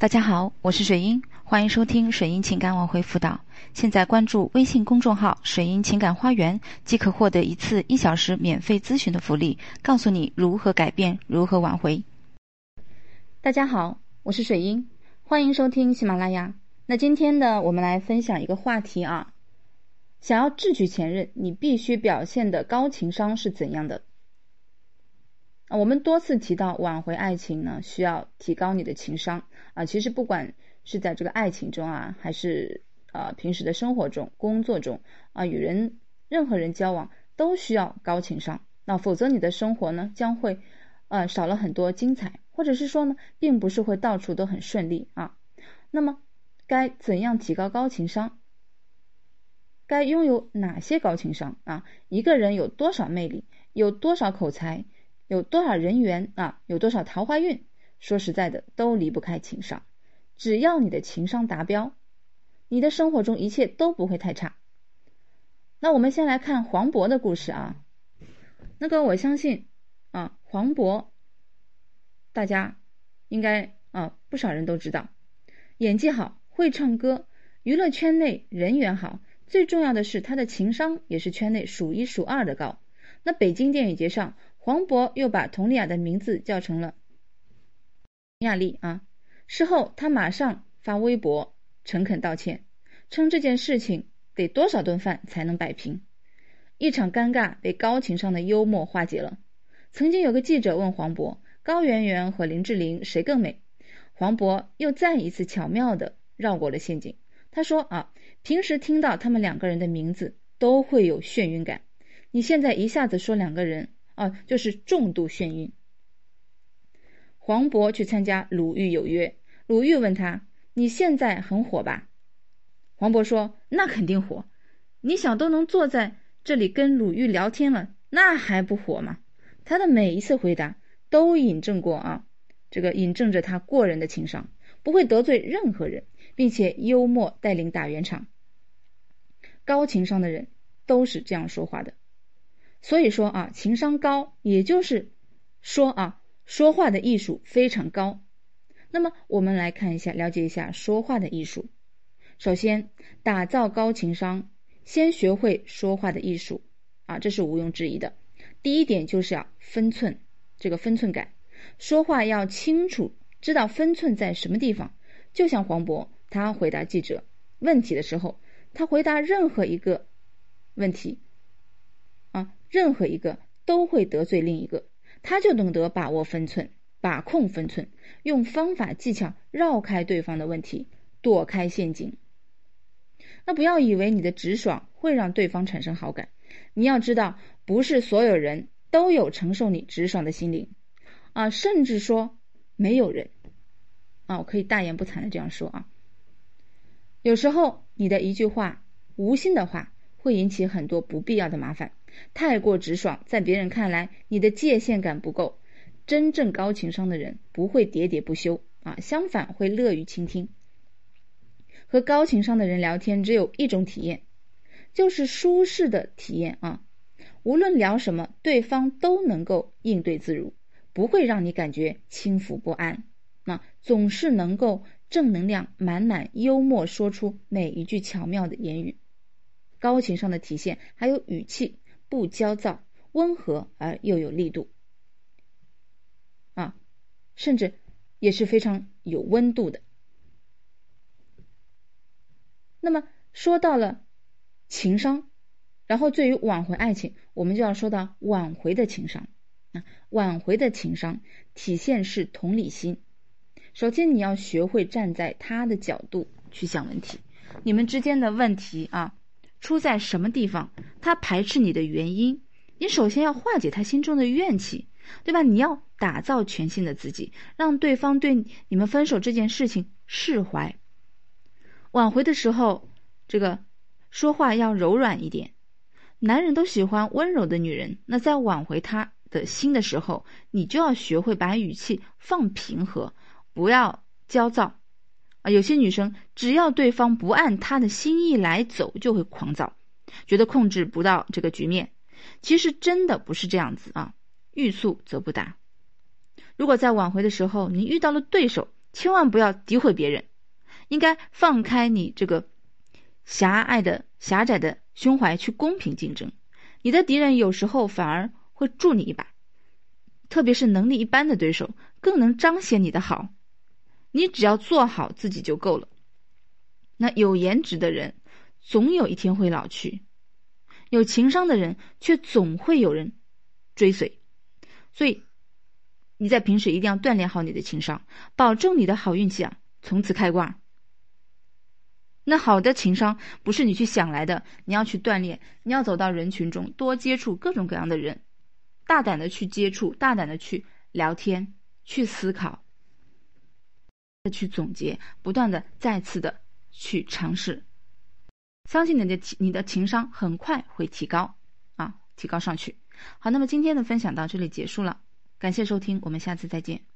大家好，我是水英，欢迎收听水英情感挽回辅导。现在关注微信公众号“水英情感花园”，即可获得一次一小时免费咨询的福利，告诉你如何改变，如何挽回。大家好，我是水英，欢迎收听喜马拉雅。那今天呢，我们来分享一个话题啊，想要智取前任，你必须表现的高情商是怎样的？啊，我们多次提到挽回爱情呢，需要提高你的情商啊。其实不管是在这个爱情中啊，还是啊平时的生活中、工作中啊，与人任何人交往都需要高情商。那否则你的生活呢，将会呃少了很多精彩，或者是说呢，并不是会到处都很顺利啊。那么该怎样提高高情商？该拥有哪些高情商啊？一个人有多少魅力，有多少口才？有多少人缘啊？有多少桃花运？说实在的，都离不开情商。只要你的情商达标，你的生活中一切都不会太差。那我们先来看黄渤的故事啊。那个我相信啊，黄渤，大家应该啊不少人都知道，演技好，会唱歌，娱乐圈内人缘好，最重要的是他的情商也是圈内数一数二的高。那北京电影节上。黄渤又把佟丽娅的名字叫成了亚丽啊。事后他马上发微博诚恳道歉，称这件事情得多少顿饭才能摆平，一场尴尬被高情商的幽默化解了。曾经有个记者问黄渤：“高圆圆和林志玲谁更美？”黄渤又再一次巧妙地绕过了陷阱。他说：“啊，平时听到他们两个人的名字都会有眩晕感，你现在一下子说两个人。”啊，就是重度眩晕。黄渤去参加鲁豫有约，鲁豫问他：“你现在很火吧？”黄渤说：“那肯定火，你想都能坐在这里跟鲁豫聊天了，那还不火吗？”他的每一次回答都引证过啊，这个引证着他过人的情商，不会得罪任何人，并且幽默带领打圆场。高情商的人都是这样说话的。所以说啊，情商高，也就是说啊，说话的艺术非常高。那么我们来看一下，了解一下说话的艺术。首先，打造高情商，先学会说话的艺术啊，这是毋庸置疑的。第一点就是要分寸，这个分寸感，说话要清楚，知道分寸在什么地方。就像黄渤，他回答记者问题的时候，他回答任何一个问题。啊任何一个都会得罪另一个，他就懂得把握分寸，把控分寸，用方法技巧绕开对方的问题，躲开陷阱。那不要以为你的直爽会让对方产生好感，你要知道，不是所有人都有承受你直爽的心灵啊，甚至说没有人啊，我可以大言不惭的这样说啊。有时候你的一句话，无心的话，会引起很多不必要的麻烦。太过直爽，在别人看来，你的界限感不够。真正高情商的人不会喋喋不休啊，相反会乐于倾听。和高情商的人聊天，只有一种体验，就是舒适的体验啊。无论聊什么，对方都能够应对自如，不会让你感觉轻浮不安。那总是能够正能量满满、幽默说出每一句巧妙的言语。高情商的体现还有语气。不焦躁，温和而又有力度，啊，甚至也是非常有温度的。那么说到了情商，然后对于挽回爱情，我们就要说到挽回的情商啊，挽回的情商体现是同理心。首先，你要学会站在他的角度去想问题，你们之间的问题啊。出在什么地方？他排斥你的原因，你首先要化解他心中的怨气，对吧？你要打造全新的自己，让对方对你们分手这件事情释怀。挽回的时候，这个说话要柔软一点。男人都喜欢温柔的女人，那在挽回他的心的时候，你就要学会把语气放平和，不要焦躁。啊，有些女生只要对方不按她的心意来走，就会狂躁，觉得控制不到这个局面。其实真的不是这样子啊，欲速则不达。如果在挽回的时候你遇到了对手，千万不要诋毁别人，应该放开你这个狭隘的、狭窄的胸怀去公平竞争。你的敌人有时候反而会助你一把，特别是能力一般的对手，更能彰显你的好。你只要做好自己就够了。那有颜值的人，总有一天会老去；有情商的人，却总会有人追随。所以，你在平时一定要锻炼好你的情商，保证你的好运气啊，从此开挂。那好的情商不是你去想来的，你要去锻炼，你要走到人群中，多接触各种各样的人，大胆的去接触，大胆的去聊天，去思考，再去总结，不断的再次的去尝试，相信你的你的情商很快会提高啊，提高上去。好，那么今天的分享到这里结束了，感谢收听，我们下次再见。